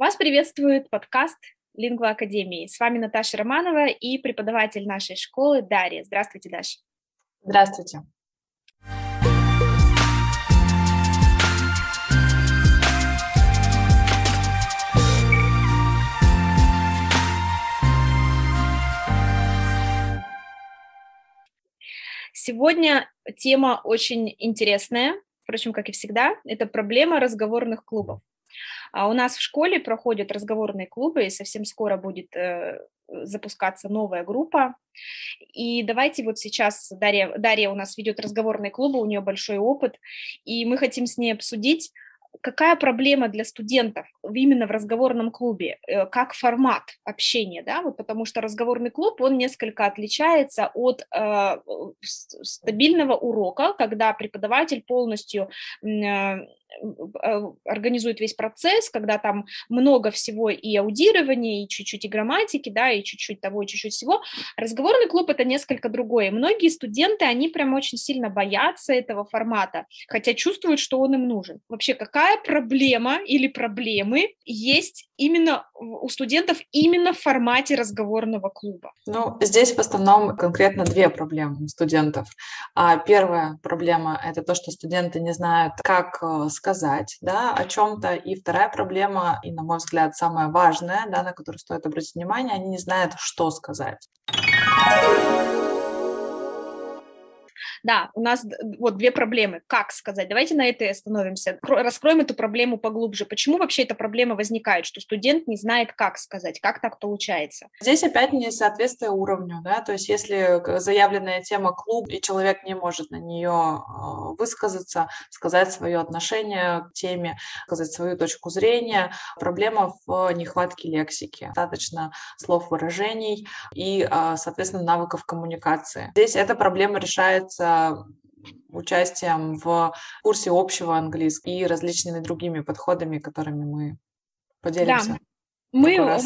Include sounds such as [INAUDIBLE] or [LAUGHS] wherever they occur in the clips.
Вас приветствует подкаст Лингва Академии. С вами Наташа Романова и преподаватель нашей школы Дарья. Здравствуйте, Даша. Здравствуйте. Сегодня тема очень интересная, впрочем, как и всегда, это проблема разговорных клубов. А у нас в школе проходят разговорные клубы, и совсем скоро будет э, запускаться новая группа. И давайте вот сейчас Дарья, Дарья у нас ведет разговорные клубы, у нее большой опыт, и мы хотим с ней обсудить, какая проблема для студентов именно в разговорном клубе, э, как формат общения, да, вот потому что разговорный клуб, он несколько отличается от э, стабильного урока, когда преподаватель полностью э, организует весь процесс, когда там много всего и аудирования, и чуть-чуть и грамматики, да, и чуть-чуть того, и чуть-чуть всего. Разговорный клуб — это несколько другое. Многие студенты, они прям очень сильно боятся этого формата, хотя чувствуют, что он им нужен. Вообще, какая проблема или проблемы есть именно у студентов именно в формате разговорного клуба? Ну, здесь в основном конкретно две проблемы у студентов. А первая проблема — это то, что студенты не знают, как э, сказать да, о чем-то. И вторая проблема, и, на мой взгляд, самая важная, да, на которую стоит обратить внимание, они не знают, что сказать. Да, у нас вот две проблемы. Как сказать? Давайте на этой остановимся. Раскроем эту проблему поглубже. Почему вообще эта проблема возникает, что студент не знает, как сказать? Как так получается? Здесь опять несоответствие уровню, да, то есть если заявленная тема клуб, и человек не может на нее а, высказаться, сказать свое отношение к теме, сказать свою точку зрения, проблема в нехватке лексики. Достаточно слов выражений и, а, соответственно, навыков коммуникации. Здесь эта проблема решается участием в курсе общего английского и различными другими подходами, которыми мы поделимся. Да. Мы,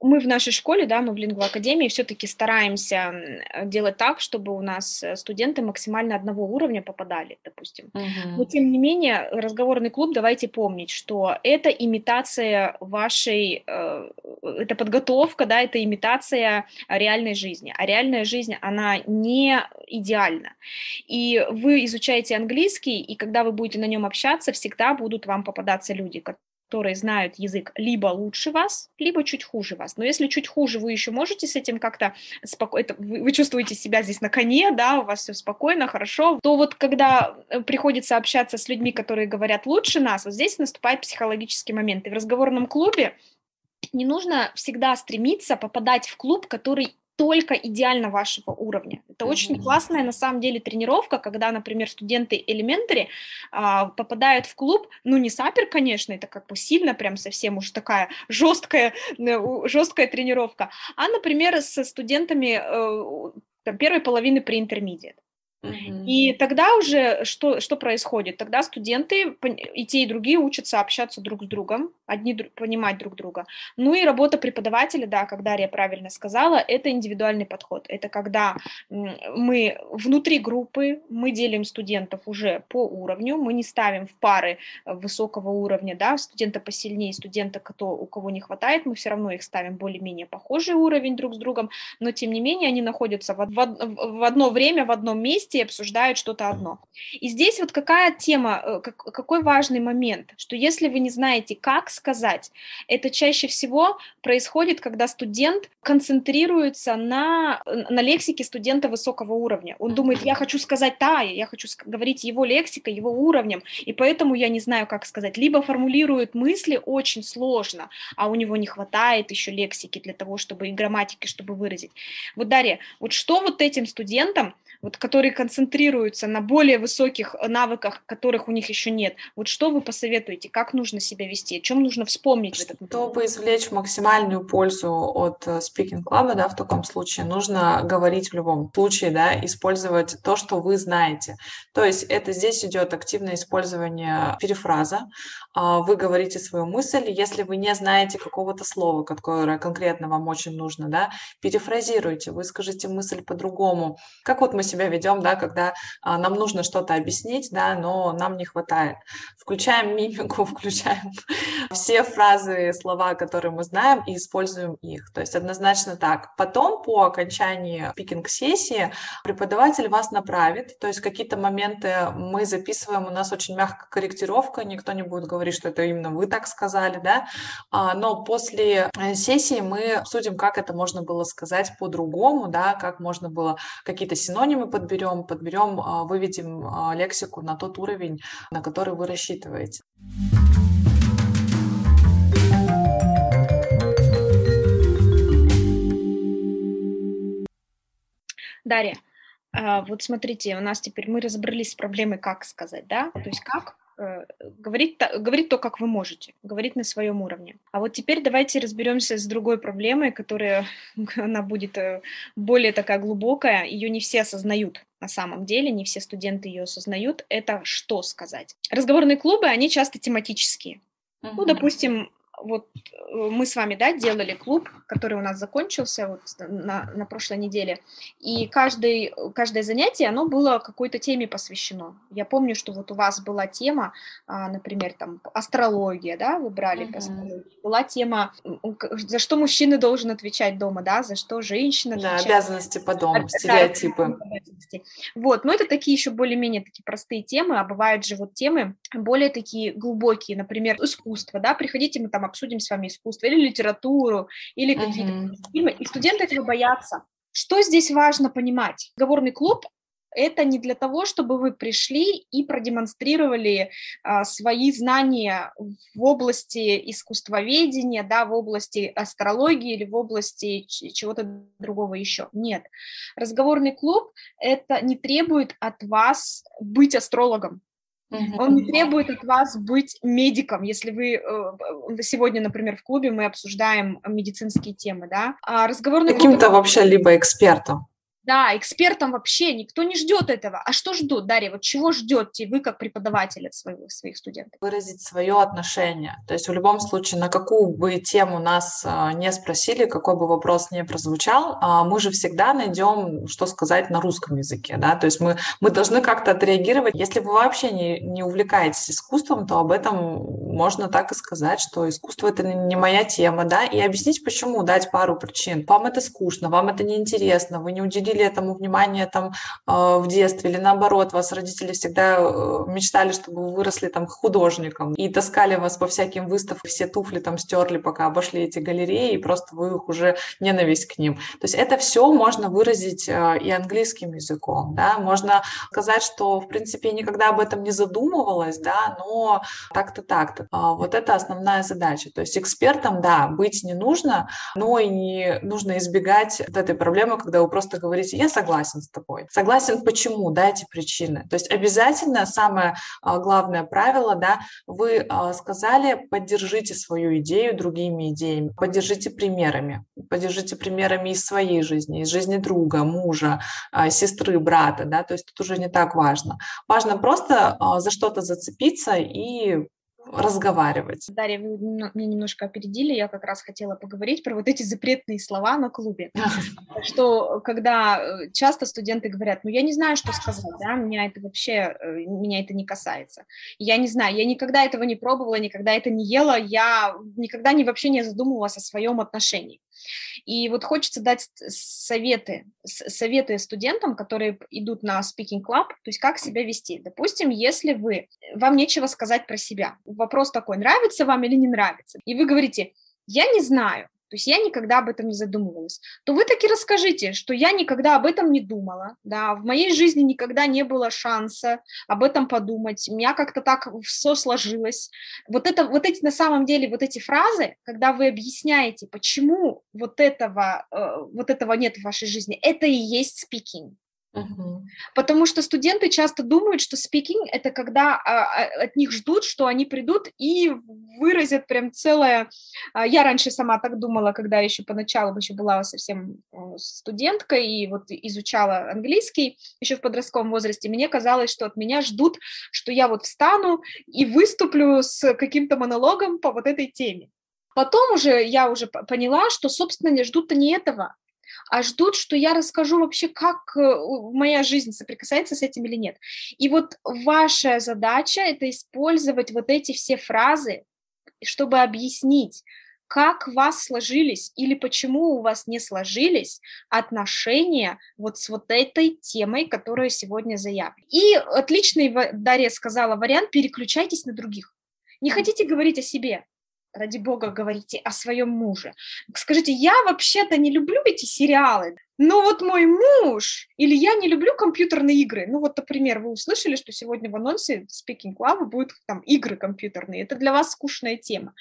мы в нашей школе, да, мы в Лингва Академии все-таки стараемся делать так, чтобы у нас э, студенты максимально одного уровня попадали, допустим. Uh-huh. Но тем не менее, разговорный клуб, давайте помнить, что это имитация вашей, э, это подготовка, да, это имитация реальной жизни. А реальная жизнь, она не идеальна. И вы изучаете английский, и когда вы будете на нем общаться, всегда будут вам попадаться люди, которые знают язык либо лучше вас, либо чуть хуже вас. Но если чуть хуже, вы еще можете с этим как-то спокойно, вы, вы чувствуете себя здесь на коне, да, у вас все спокойно, хорошо, то вот когда э, приходится общаться с людьми, которые говорят лучше нас, вот здесь наступает психологический момент. И в разговорном клубе не нужно всегда стремиться попадать в клуб, который только идеально вашего уровня. Это очень классная на самом деле тренировка, когда, например, студенты элементари а, попадают в клуб, ну не сапер, конечно, это как бы сильно прям совсем уж такая жесткая, э, жесткая тренировка, а, например, со студентами э, там, первой половины при интермедиат. И тогда уже что, что происходит? Тогда студенты, и те, и другие учатся общаться друг с другом, одни понимать друг друга. Ну и работа преподавателя, да, как Дарья правильно сказала, это индивидуальный подход. Это когда мы внутри группы, мы делим студентов уже по уровню, мы не ставим в пары высокого уровня, да, студента посильнее, студента, кто, у кого не хватает, мы все равно их ставим более-менее похожий уровень друг с другом, но тем не менее они находятся в, в, в одно время, в одном месте, вместе и обсуждают что-то одно. И здесь вот какая тема, э, какой важный момент, что если вы не знаете, как сказать, это чаще всего происходит, когда студент концентрируется на, на лексике студента высокого уровня. Он думает, я хочу сказать та, я хочу говорить его лексикой, его уровнем, и поэтому я не знаю, как сказать. Либо формулирует мысли очень сложно, а у него не хватает еще лексики для того, чтобы и грамматики, чтобы выразить. Вот, Дарья, вот что вот этим студентам вот, которые концентрируются на более высоких навыках, которых у них еще нет. Вот что вы посоветуете, как нужно себя вести, о чем нужно вспомнить в этот? Чтобы извлечь максимальную пользу от э, Speaking Club, да, в таком случае, нужно говорить в любом случае, да, использовать то, что вы знаете. То есть это здесь идет активное использование перефраза. А, вы говорите свою мысль, если вы не знаете какого-то слова, которое конкретно вам очень нужно, да, перефразируйте, выскажите мысль по-другому. Как вот мы себя ведем, да, да, когда а, нам нужно что-то объяснить, да, но нам не хватает. Включаем мимику, [LAUGHS] включаем все фразы, слова, которые мы знаем, и используем их. То есть однозначно так. Потом по окончании пикинг-сессии преподаватель вас направит, то есть какие-то моменты мы записываем, у нас очень мягкая корректировка, никто не будет говорить, что это именно вы так сказали, да, а, но после э, сессии мы обсудим, как это можно было сказать по-другому, да, как можно было какие-то синонимы подберем, подберем, а, выведем а, лексику на тот уровень, на который вы рассчитываете. Дарья, а, вот смотрите, у нас теперь мы разобрались с проблемой, как сказать, да, то есть как э, говорить, говорить то, как вы можете, говорить на своем уровне. А вот теперь давайте разберемся с другой проблемой, которая, [LAUGHS] она будет э, более такая глубокая, ее не все осознают на самом деле, не все студенты ее осознают, это что сказать. Разговорные клубы, они часто тематические. Uh-huh. Ну, допустим, вот э, мы с вами, да, делали клуб, который у нас закончился вот на, на прошлой неделе, и каждый, каждое занятие, оно было какой-то теме посвящено. Я помню, что вот у вас была тема, а, например, там, астрология, да, вы брали по астрологии. Была тема, за что мужчина должен отвечать дома, да, за что женщина Да, обязанности по дому, стереотипы. Вот, но это такие еще более-менее такие простые темы, а бывают же вот темы более такие глубокие, например, искусство, да, приходите, мы там обсудим с вами искусство или литературу, или какие-то uh-huh. фильмы, и студенты этого боятся. Что здесь важно понимать? Договорный клуб это не для того, чтобы вы пришли и продемонстрировали а, свои знания в области искусствоведения, да, в области астрологии или в области чего-то другого еще. Нет. Разговорный клуб это не требует от вас быть астрологом. Он не требует от вас быть медиком, если вы э, сегодня, например, в клубе мы обсуждаем медицинские темы, да. А разговорный Каким-то клуб... вообще либо экспертом. Да, экспертам вообще никто не ждет этого. А что ждут, Дарья? Вот чего ждете вы как преподаватель от своих, своих студентов? Выразить свое отношение. То есть в любом случае, на какую бы тему нас а, не спросили, какой бы вопрос не прозвучал, а, мы же всегда найдем, что сказать на русском языке. Да? То есть мы, мы должны как-то отреагировать. Если вы вообще не, не увлекаетесь искусством, то об этом можно так и сказать, что искусство это не моя тема, да, и объяснить почему, дать пару причин. Вам это скучно, вам это неинтересно, вы не уделили уделили этому внимание там а, в детстве, или наоборот, вас родители всегда э, мечтали, чтобы вы выросли там художником и таскали вас по всяким выставкам, все туфли там стерли, пока обошли эти галереи, и просто вы их уже ненависть к ним. То есть это все можно выразить э, и английским языком, да, можно сказать, что, в принципе, никогда об этом не задумывалась, да, но так-то, так-то. А, вот это основная задача. То есть экспертом, да, быть не нужно, но и не нужно избегать вот этой проблемы, когда вы просто говорите говорите, я согласен с тобой. Согласен почему, дайте причины. То есть обязательно самое а, главное правило, да, вы а, сказали, поддержите свою идею другими идеями, поддержите примерами, поддержите примерами из своей жизни, из жизни друга, мужа, а, сестры, брата, да, то есть тут уже не так важно. Важно просто за что-то зацепиться и разговаривать. Дарья, вы меня немножко опередили, я как раз хотела поговорить про вот эти запретные слова на клубе, [LAUGHS] что когда э, часто студенты говорят, ну я не знаю, что сказать, да, меня это вообще, э, меня это не касается, я не знаю, я никогда этого не пробовала, никогда это не ела, я никогда не вообще не задумывалась о своем отношении. И вот хочется дать советы, советы студентам, которые идут на Speaking Club, то есть как себя вести. Допустим, если вы, вам нечего сказать про себя, вопрос такой, нравится вам или не нравится, и вы говорите, я не знаю, то есть я никогда об этом не задумывалась, то вы таки расскажите, что я никогда об этом не думала, да, в моей жизни никогда не было шанса об этом подумать, у меня как-то так все сложилось. Вот, это, вот эти на самом деле, вот эти фразы, когда вы объясняете, почему вот этого, э, вот этого нет в вашей жизни, это и есть speaking. Потому что студенты часто думают, что speaking это когда а, а, от них ждут, что они придут и выразят прям целое. А, я раньше сама так думала, когда еще поначалу еще была совсем студенткой и вот изучала английский еще в подростковом возрасте. Мне казалось, что от меня ждут, что я вот встану и выступлю с каким-то монологом по вот этой теме. Потом уже я уже поняла, что, собственно, не ждут-то не этого, а ждут, что я расскажу вообще, как э, моя жизнь соприкасается с этим или нет. И вот ваша задача – это использовать вот эти все фразы, чтобы объяснить, как у вас сложились или почему у вас не сложились отношения вот с вот этой темой, которая сегодня заявлена. И отличный, Дарья сказала, вариант – переключайтесь на других. Не хотите говорить о себе, ради бога, говорите о своем муже. Скажите, я вообще-то не люблю эти сериалы, но вот мой муж, или я не люблю компьютерные игры. Ну вот, например, вы услышали, что сегодня в анонсе Speaking Club будут там игры компьютерные. Это для вас скучная тема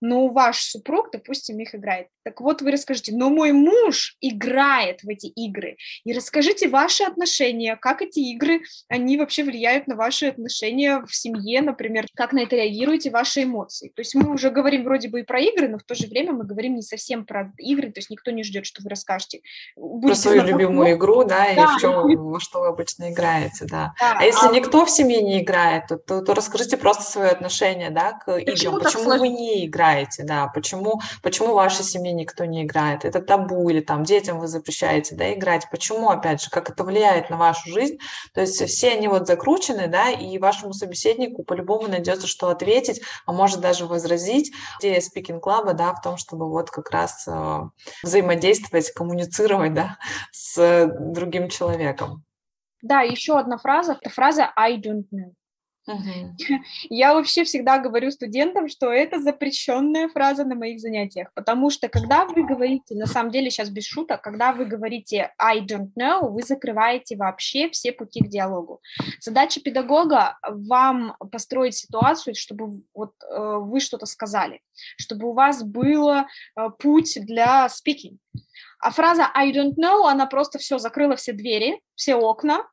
но ваш супруг, допустим, их играет. Так вот, вы расскажите, но мой муж играет в эти игры. И расскажите ваши отношения, как эти игры, они вообще влияют на ваши отношения в семье, например, как на это реагируете ваши эмоции. То есть мы уже говорим вроде бы и про игры, но в то же время мы говорим не совсем про игры, то есть никто не ждет, что вы расскажете. Про свою знакомы. любимую игру, да, да. и в чем, во что вы обычно играете, да. да а если а никто в семье не играет, то, то, то расскажите просто свое отношение, да, к играм. Почему, Почему вы не играете? да, почему, почему в вашей семье никто не играет, это табу, или там детям вы запрещаете, да, играть, почему, опять же, как это влияет на вашу жизнь, то есть все они вот закручены, да, и вашему собеседнику по-любому найдется, что ответить, а может даже возразить. Идея Speaking Club, да, в том, чтобы вот как раз э, взаимодействовать, коммуницировать, [LAUGHS] да, с другим человеком. Да, еще одна фраза, это фраза I don't know. Угу. Я вообще всегда говорю студентам, что это запрещенная фраза на моих занятиях, потому что когда вы говорите, на самом деле сейчас без шуток, когда вы говорите I don't know, вы закрываете вообще все пути к диалогу. Задача педагога вам построить ситуацию, чтобы вот э, вы что-то сказали, чтобы у вас был э, путь для speaking. А фраза I don't know, она просто все закрыла все двери, все окна,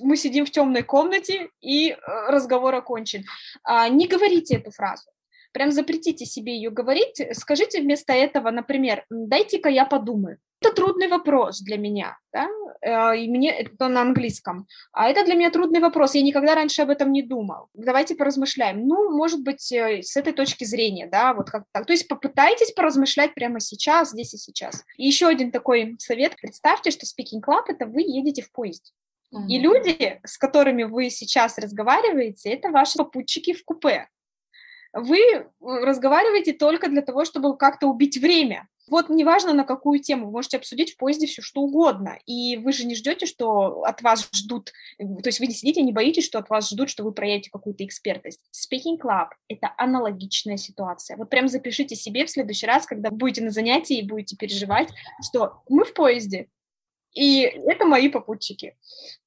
мы сидим в темной комнате, и э, разговор окончен. А, не говорите эту фразу. Прям запретите себе ее говорить. Скажите вместо этого, например, дайте-ка я подумаю. Это трудный вопрос для меня, да? Э, и мне это на английском. А это для меня трудный вопрос. Я никогда раньше об этом не думал. Давайте поразмышляем. Ну, может быть, э, с этой точки зрения, да, вот как так. То есть попытайтесь поразмышлять прямо сейчас, здесь и сейчас. И еще один такой совет. Представьте, что Speaking Club – это вы едете в поезде. И люди, с которыми вы сейчас разговариваете, это ваши попутчики в купе. Вы э, разговариваете только для того, чтобы как-то убить время. Вот неважно на какую тему, вы можете обсудить в поезде все что угодно. И вы же не ждете, что от вас ждут, то есть вы не сидите, не боитесь, что от вас ждут, что вы проявите какую-то экспертность. Speaking Club — это аналогичная ситуация. Вот прям запишите себе в следующий раз, когда будете на занятии и будете переживать, что мы в поезде, и это мои попутчики.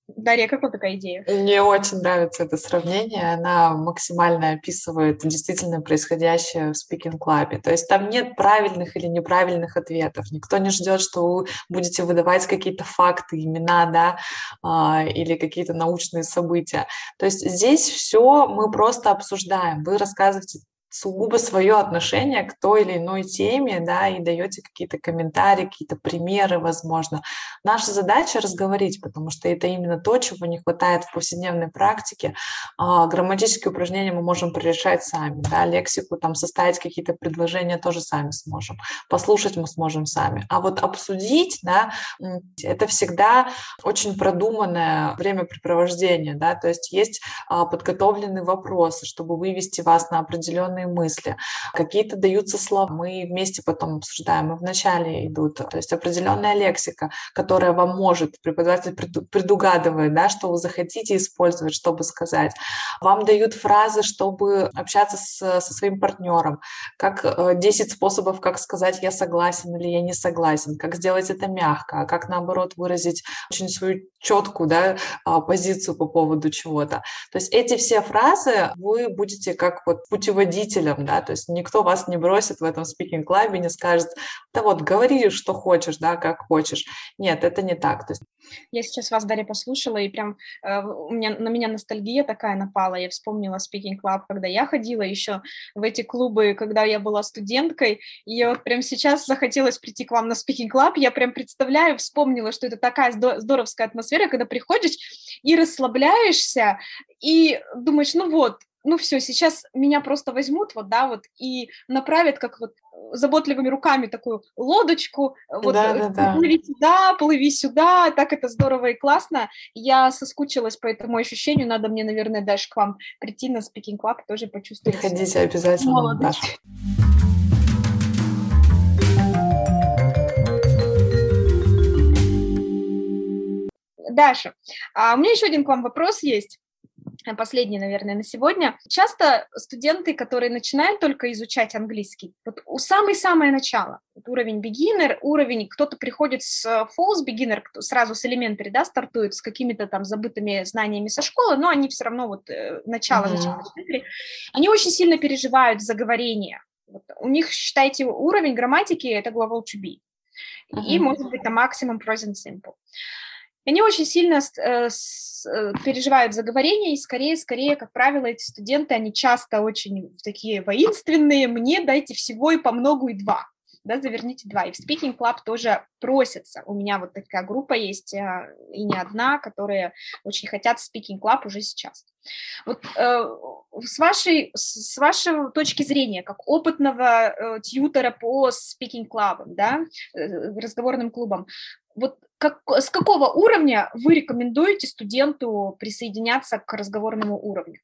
Дарья, как вам такая идея? Мне очень нравится это сравнение. Она максимально описывает действительно происходящее в Club. То есть там нет правильных или неправильных ответов. Никто не ждет, что вы будете выдавать какие-то факты, имена, да, а, или какие-то научные события. То есть здесь все мы просто обсуждаем. Вы рассказываете сугубо свое отношение к той или иной теме, да, и даете какие-то комментарии, какие-то примеры, возможно. Наша задача разговорить, потому что это именно то, чего не хватает в повседневной практике. А, грамматические упражнения мы можем решать сами, да, лексику, там, составить какие-то предложения тоже сами сможем, послушать мы сможем сами. А вот обсудить, да, это всегда очень продуманное времяпрепровождение, да, то есть есть а, подготовленные вопросы, чтобы вывести вас на определенные определенные мысли. Какие-то даются слова, мы вместе потом обсуждаем, и вначале идут. То есть определенная лексика, которая вам может, преподаватель предугадывает, да, что вы захотите использовать, чтобы сказать. Вам дают фразы, чтобы общаться с, со своим партнером. Как 10 э, способов, как сказать «я согласен» или «я не согласен», как сделать это мягко, а как, наоборот, выразить очень свою четкую да, а, позицию по поводу чего-то. То есть эти все фразы вы будете как вот путеводитель родителям, да, то есть никто вас не бросит в этом спикинг-клабе, не скажет, да вот, говори, что хочешь, да, как хочешь. Нет, это не так. То есть... Я сейчас вас, Дарья, послушала, и прям э, у меня, на меня ностальгия такая напала. Я вспомнила Club, когда я ходила еще в эти клубы, когда я была студенткой, и я вот прям сейчас захотелось прийти к вам на Club, я прям представляю, вспомнила, что это такая здоровская атмосфера, когда приходишь и расслабляешься, и думаешь, ну вот, ну все, сейчас меня просто возьмут вот, да, вот, и направят как вот заботливыми руками такую лодочку, вот, да, да, да. плыви сюда, плыви сюда, так это здорово и классно. Я соскучилась по этому ощущению, надо мне, наверное, даже к вам прийти на Speaking Club, тоже почувствовать. Приходите обязательно, молодость. Даша. Даша, а у меня еще один к вам вопрос есть последний, наверное, на сегодня. Часто студенты, которые начинают только изучать английский, вот у самое-самое начало, вот уровень beginner, уровень, кто-то приходит с false beginner, кто сразу с elementary, да, стартует с какими-то там забытыми знаниями со школы, но они все равно вот э, начало, mm-hmm. начало они очень сильно переживают заговорение. Вот у них, считайте, уровень грамматики – это глагол to be. Uh-huh. И, может быть, там максимум present simple. Они очень сильно э, с, э, переживают заговорение, и скорее, скорее, как правило, эти студенты, они часто очень такие воинственные, мне дайте всего и по многу, и два, да, заверните два. И в Speaking Club тоже просятся. У меня вот такая группа есть, э, и не одна, которые очень хотят Speaking Club уже сейчас. Вот э, с, вашей, с вашей точки зрения, как опытного э, тьютера по Speaking Club, да, э, разговорным клубам, вот как, с какого уровня вы рекомендуете студенту присоединяться к разговорному уровню,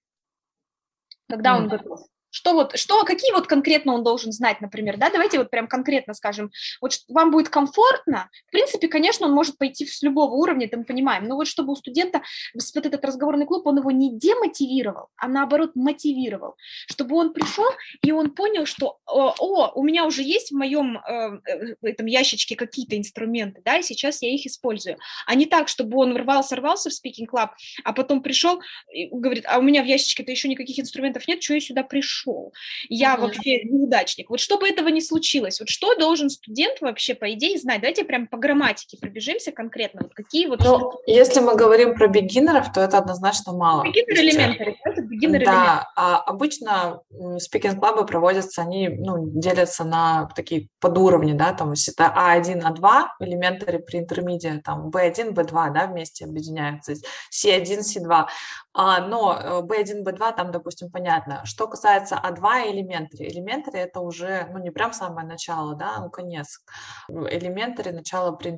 когда он готов? Что вот, что, какие вот конкретно он должен знать, например, да, давайте вот прям конкретно скажем, вот вам будет комфортно, в принципе, конечно, он может пойти с любого уровня, это мы понимаем, но вот чтобы у студента вот этот разговорный клуб, он его не демотивировал, а наоборот мотивировал, чтобы он пришел и он понял, что, о, у меня уже есть в моем э, этом ящичке какие-то инструменты, да, и сейчас я их использую, а не так, чтобы он рвался, рвался в Speaking Club, а потом пришел и говорит, а у меня в ящичке-то еще никаких инструментов нет, что я сюда пришел? Пришел, я mm-hmm. вообще неудачник. Вот чтобы этого не случилось, вот что должен студент вообще, по идее, знать? Давайте прям по грамматике пробежимся конкретно. Вот какие вот... Ну, если мы говорим про бигинеров, то это однозначно мало. Бигинер элементарь, это бигинер Да, а обычно спикинг-клабы проводятся, они ну, делятся на такие подуровни, да, там это А1, А2, элементари при интермедиа, там B1, B2, да, вместе объединяются, C1, C2. А, но B1, э, B2 там, допустим, понятно. Что касается А2 и Elementary, Elementary это уже, ну, не прям самое начало, да, ну, конец. Elementary, начало при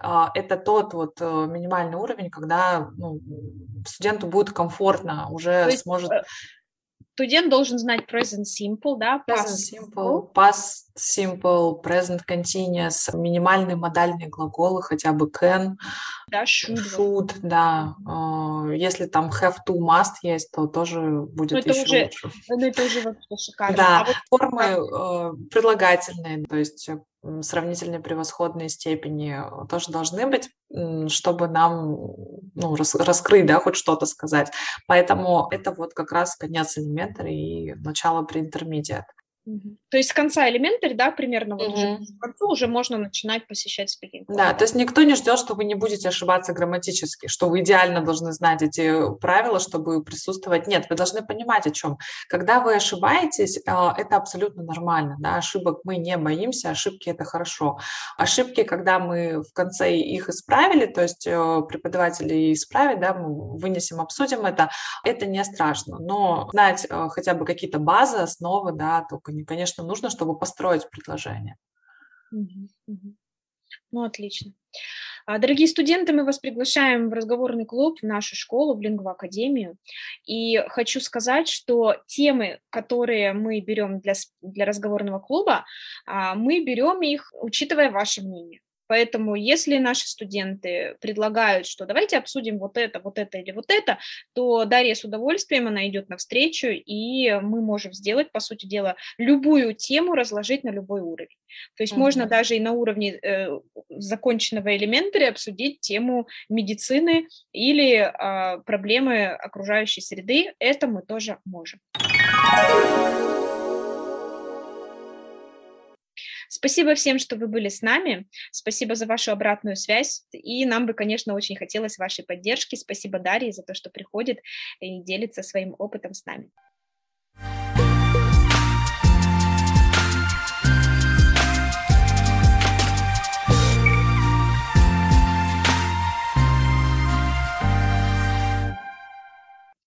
а, это тот вот э, минимальный уровень, когда ну, студенту будет комфортно, уже То сможет э, студент должен знать present simple, да, past simple, past simple, present continuous, минимальные модальные глаголы, хотя бы can, да, should, should да. А, если там have to, must есть, то тоже будет ну, еще уже, лучше. Ну, это уже вообще шикарно. Да, а вот формы э, предлагательные, то есть сравнительно превосходной степени э, тоже должны быть, чтобы нам ну, рас, раскрыть, да, хоть что-то сказать. Поэтому это вот как раз конец элементаря и начало при интермедиат. То есть с конца элементарь, да, примерно вот угу. уже к концу уже можно начинать посещать спикинг. Да, то есть никто не ждет, что вы не будете ошибаться грамматически, что вы идеально должны знать эти правила, чтобы присутствовать. Нет, вы должны понимать, о чем. Когда вы ошибаетесь, а, это абсолютно нормально, да, ошибок мы не боимся, ошибки это хорошо. Ошибки, когда мы в конце их исправили, то есть э, преподаватели исправят, да, мы вынесем, обсудим это, это не страшно, но знать э, хотя бы какие-то базы, основы, да, только конечно, нужно, чтобы построить предложение. Ну, отлично. А, дорогие студенты, мы вас приглашаем в разговорный клуб, в нашу школу, в Лингва Академию. И хочу сказать, что темы, которые мы берем для, для разговорного клуба, а, мы берем их, учитывая ваше мнение. Поэтому если наши студенты предлагают, что давайте обсудим вот это, вот это или вот это, то Дарья с удовольствием, она идет навстречу, и мы можем сделать, по сути дела, любую тему разложить на любой уровень. То есть mm-hmm. можно даже и на уровне э, законченного элементаря обсудить тему медицины или э, проблемы окружающей среды. Это мы тоже можем. Спасибо всем, что вы были с нами. Спасибо за вашу обратную связь. И нам бы, конечно, очень хотелось вашей поддержки. Спасибо Дарье за то, что приходит и делится своим опытом с нами.